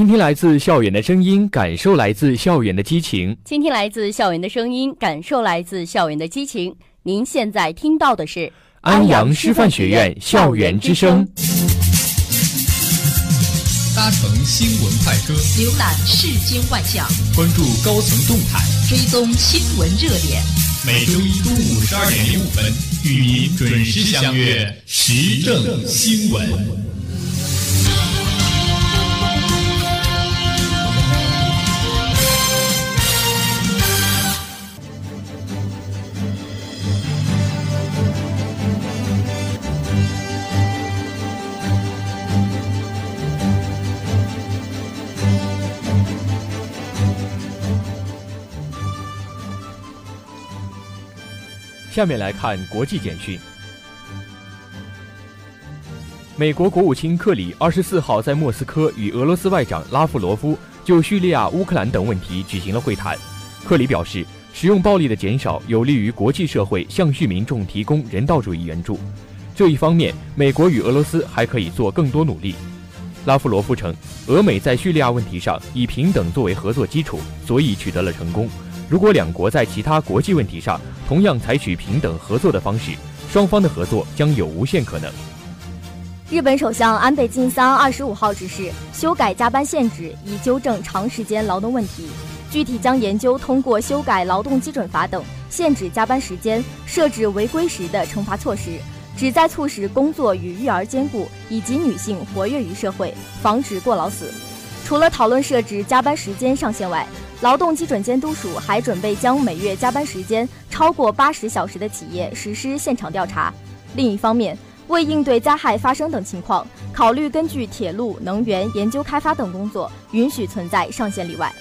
倾听来自校园的声音，感受来自校园的激情。倾听来自校园的声音，感受来自校园的激情。您现在听到的是安阳师范学院校园之声。搭乘新闻快车，浏览世间万象，关注高层动态，追踪新闻热点。每周一中午十二点零五分，与您准时相约《时政新闻》。下面来看国际简讯。美国国务卿克里二十四号在莫斯科与俄罗斯外长拉夫罗夫就叙利亚、乌克兰等问题举行了会谈。克里表示，使用暴力的减少有利于国际社会向叙民众提供人道主义援助。这一方面，美国与俄罗斯还可以做更多努力。拉夫罗夫称，俄美在叙利亚问题上以平等作为合作基础，所以取得了成功。如果两国在其他国际问题上同样采取平等合作的方式，双方的合作将有无限可能。日本首相安倍晋三二十五号指示修改加班限制，以纠正长时间劳动问题。具体将研究通过修改劳动基准法等限制加班时间、设置违规时的惩罚措施，旨在促使工作与育儿兼顾，以及女性活跃于社会，防止过劳死。除了讨论设置加班时间上限外，劳动基准监督署还准备将每月加班时间超过八十小时的企业实施现场调查。另一方面，为应对灾害发生等情况，考虑根据铁路、能源、研究开发等工作，允许存在上限例外。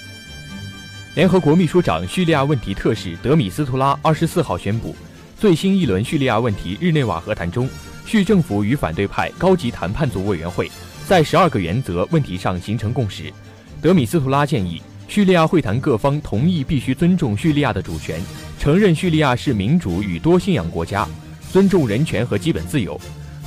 联合国秘书长叙利亚问题特使德米斯图拉二十四号宣布，最新一轮叙利亚问题日内瓦和谈中，叙政府与反对派高级谈判组委员会在十二个原则问题上形成共识。德米斯图拉建议。叙利亚会谈各方同意必须尊重叙利亚的主权，承认叙利亚是民主与多信仰国家，尊重人权和基本自由。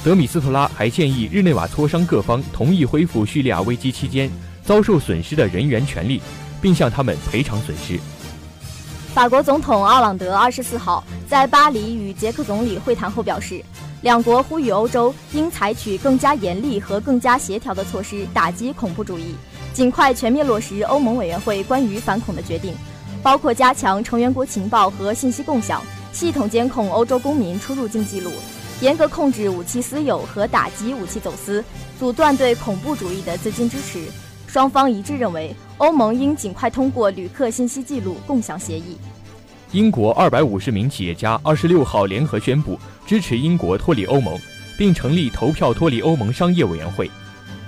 德米斯特拉还建议日内瓦磋商各方同意恢复叙利亚危机期间遭受损失的人员权利，并向他们赔偿损失。法国总统奥朗德二十四号在巴黎与捷克总理会谈后表示，两国呼吁欧洲应采取更加严厉和更加协调的措施打击恐怖主义。尽快全面落实欧盟委员会关于反恐的决定，包括加强成员国情报和信息共享，系统监控欧洲公民出入境记录，严格控制武器私有和打击武器走私，阻断对恐怖主义的资金支持。双方一致认为，欧盟应尽快通过旅客信息记录共享协议。英国二百五十名企业家二十六号联合宣布支持英国脱离欧盟，并成立投票脱离欧盟商业委员会。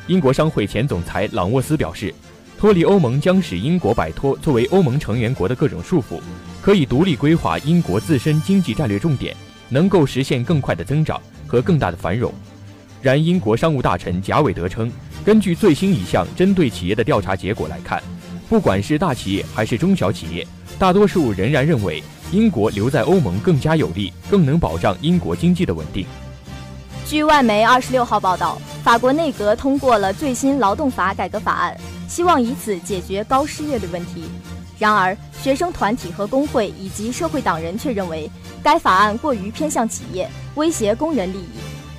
英国商会前总裁朗沃斯表示，脱离欧盟将使英国摆脱作为欧盟成员国的各种束缚，可以独立规划英国自身经济战略重点，能够实现更快的增长和更大的繁荣。然，英国商务大臣贾韦德称，根据最新一项针对企业的调查结果来看，不管是大企业还是中小企业，大多数仍然认为英国留在欧盟更加有利，更能保障英国经济的稳定。据外媒二十六号报道，法国内阁通过了最新劳动法改革法案，希望以此解决高失业率问题。然而，学生团体和工会以及社会党人却认为该法案过于偏向企业，威胁工人利益，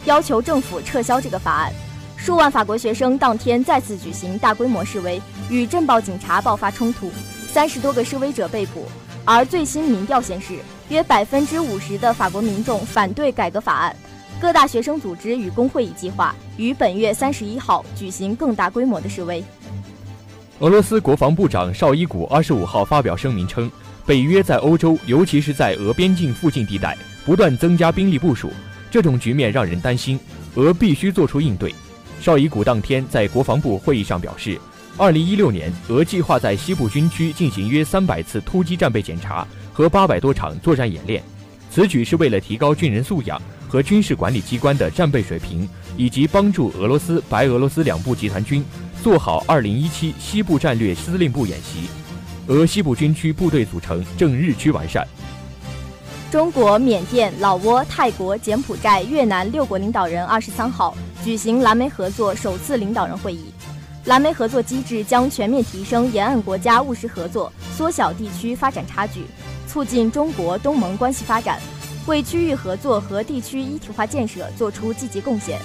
要求政府撤销这个法案。数万法国学生当天再次举行大规模示威，与镇暴警察爆发冲突，三十多个示威者被捕。而最新民调显示，约百分之五十的法国民众反对改革法案。各大学生组织与工会已计划于本月三十一号举行更大规模的示威。俄罗斯国防部长绍伊古二十五号发表声明称，北约在欧洲，尤其是在俄边境附近地带不断增加兵力部署，这种局面让人担心，俄必须做出应对。绍伊古当天在国防部会议上表示，二零一六年俄计划在西部军区进行约三百次突击战备检查和八百多场作战演练，此举是为了提高军人素养。和军事管理机关的战备水平，以及帮助俄罗斯、白俄罗斯两部集团军做好2017西部战略司令部演习。俄西部军区部队组成正日趋完善。中国、缅甸、老挝、泰国、柬埔寨、越南六国领导人二十三号举行蓝莓合作首次领导人会议。蓝莓合作机制将全面提升沿岸国家务实合作，缩小地区发展差距，促进中国东盟关系发展，为区域合作和地区一体化建设作出积极贡献。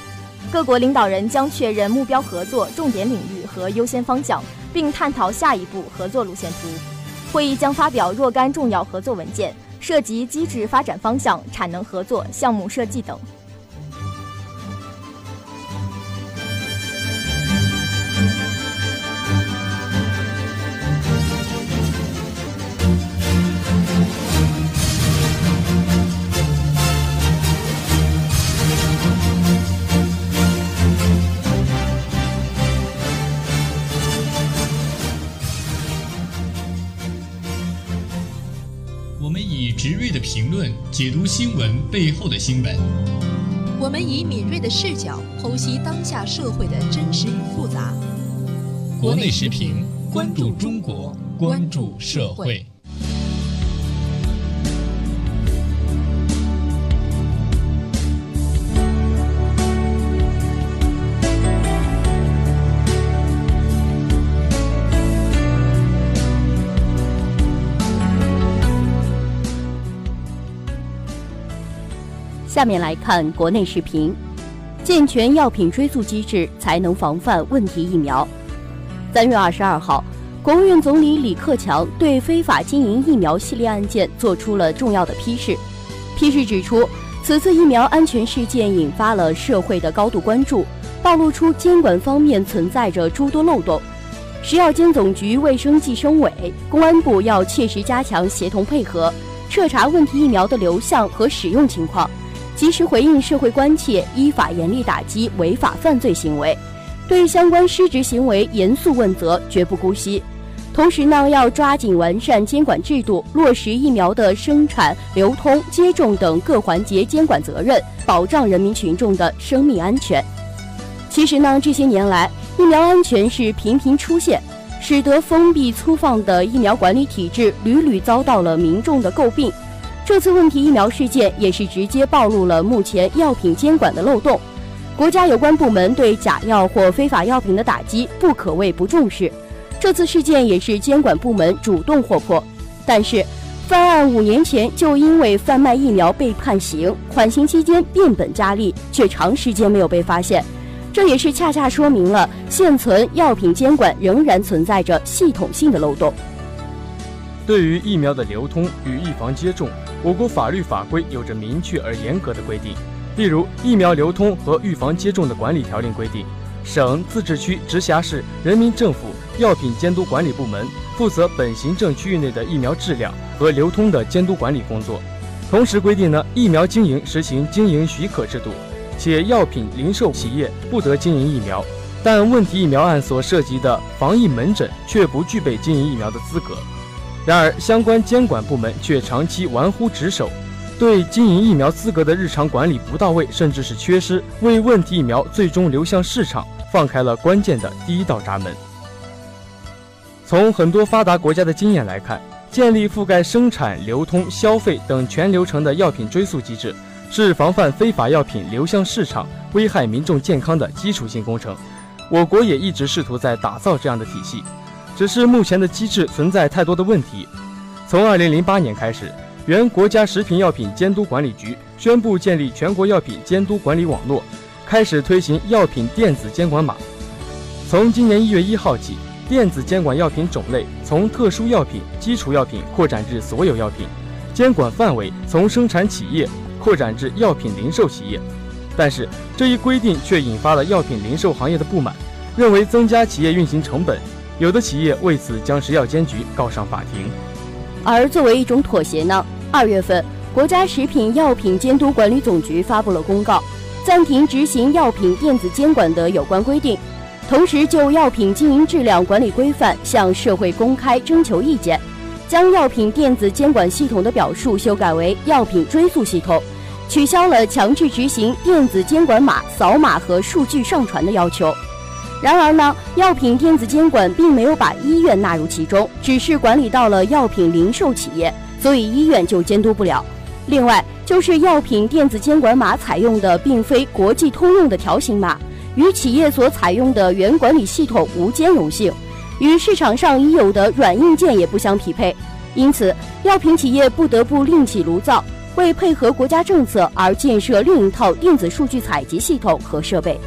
各国领导人将确认目标合作重点领域和优先方向，并探讨下一步合作路线图。会议将发表若干重要合作文件，涉及机制发展方向、产能合作、项目设计等。直锐的评论解读新闻背后的新闻，我们以敏锐的视角剖析当下社会的真实与复杂。国内时评，关注中国，关注社会。下面来看国内视频：健全药品追溯机制，才能防范问题疫苗。三月二十二号，国务院总理李克强对非法经营疫苗系列案件作出了重要的批示。批示指出，此次疫苗安全事件引发了社会的高度关注，暴露出监管方面存在着诸多漏洞。食药监总局、卫生计生委、公安部要切实加强协同配合，彻查问题疫苗的流向和使用情况。及时回应社会关切，依法严厉打击违法犯罪行为，对相关失职行为严肃问责，绝不姑息。同时呢，要抓紧完善监管制度，落实疫苗的生产、流通、接种等各环节监管责任，保障人民群众的生命安全。其实呢，这些年来，疫苗安全是频频出现，使得封闭粗放的疫苗管理体制屡屡遭到了民众的诟病。这次问题疫苗事件也是直接暴露了目前药品监管的漏洞，国家有关部门对假药或非法药品的打击不可谓不重视。这次事件也是监管部门主动获破，但是犯案五年前就因为贩卖疫苗被判刑，缓刑期间变本加厉，却长时间没有被发现，这也是恰恰说明了现存药品监管仍然存在着系统性的漏洞。对于疫苗的流通与预防接种。我国法律法规有着明确而严格的规定，例如《疫苗流通和预防接种的管理条例》规定，省、自治区、直辖市人民政府药品监督管理部门负责本行政区域内的疫苗质量和流通的监督管理工作。同时规定呢，疫苗经营实行经营许可制度，且药品零售企业不得经营疫苗，但问题疫苗案所涉及的防疫门诊却不具备经营疫苗的资格。然而，相关监管部门却长期玩忽职守，对经营疫苗资格的日常管理不到位，甚至是缺失，为问题疫苗最终流向市场放开了关键的第一道闸门。从很多发达国家的经验来看，建立覆盖生产、流通、消费等全流程的药品追溯机制，是防范非法药品流向市场、危害民众健康的基础性工程。我国也一直试图在打造这样的体系。只是目前的机制存在太多的问题。从二零零八年开始，原国家食品药品监督管理局宣布建立全国药品监督管理网络，开始推行药品电子监管码。从今年一月一号起，电子监管药品种类从特殊药品、基础药品扩展至所有药品，监管范围从生产企业扩展至药品零售企业。但是这一规定却引发了药品零售行业的不满，认为增加企业运行成本。有的企业为此将食药监局告上法庭，而作为一种妥协呢，二月份国家食品药品监督管理总局发布了公告，暂停执行药品电子监管的有关规定，同时就药品经营质量管理规范向社会公开征求意见，将药品电子监管系统的表述修改为药品追溯系统，取消了强制执行电子监管码扫码和数据上传的要求。然而呢，药品电子监管并没有把医院纳入其中，只是管理到了药品零售企业，所以医院就监督不了。另外，就是药品电子监管码采用的并非国际通用的条形码，与企业所采用的原管理系统无兼容性，与市场上已有的软硬件也不相匹配，因此药品企业不得不另起炉灶，为配合国家政策而建设另一套电子数据采集系统和设备。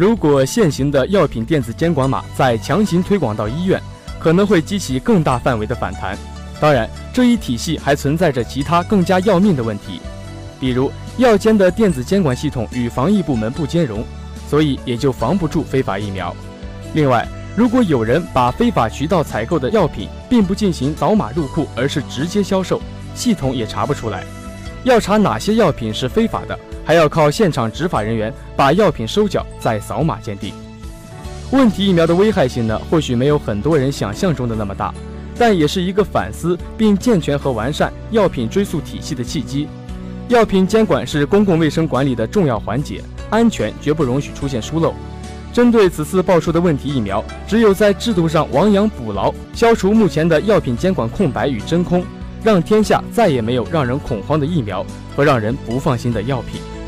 如果现行的药品电子监管码再强行推广到医院，可能会激起更大范围的反弹。当然，这一体系还存在着其他更加要命的问题，比如药监的电子监管系统与防疫部门不兼容，所以也就防不住非法疫苗。另外，如果有人把非法渠道采购的药品并不进行扫码入库，而是直接销售，系统也查不出来。要查哪些药品是非法的？还要靠现场执法人员把药品收缴，再扫码鉴定。问题疫苗的危害性呢，或许没有很多人想象中的那么大，但也是一个反思并健全和完善药品追溯体系的契机。药品监管是公共卫生管理的重要环节，安全绝不容许出现疏漏。针对此次爆出的问题疫苗，只有在制度上亡羊补牢，消除目前的药品监管空白与真空，让天下再也没有让人恐慌的疫苗和让人不放心的药品。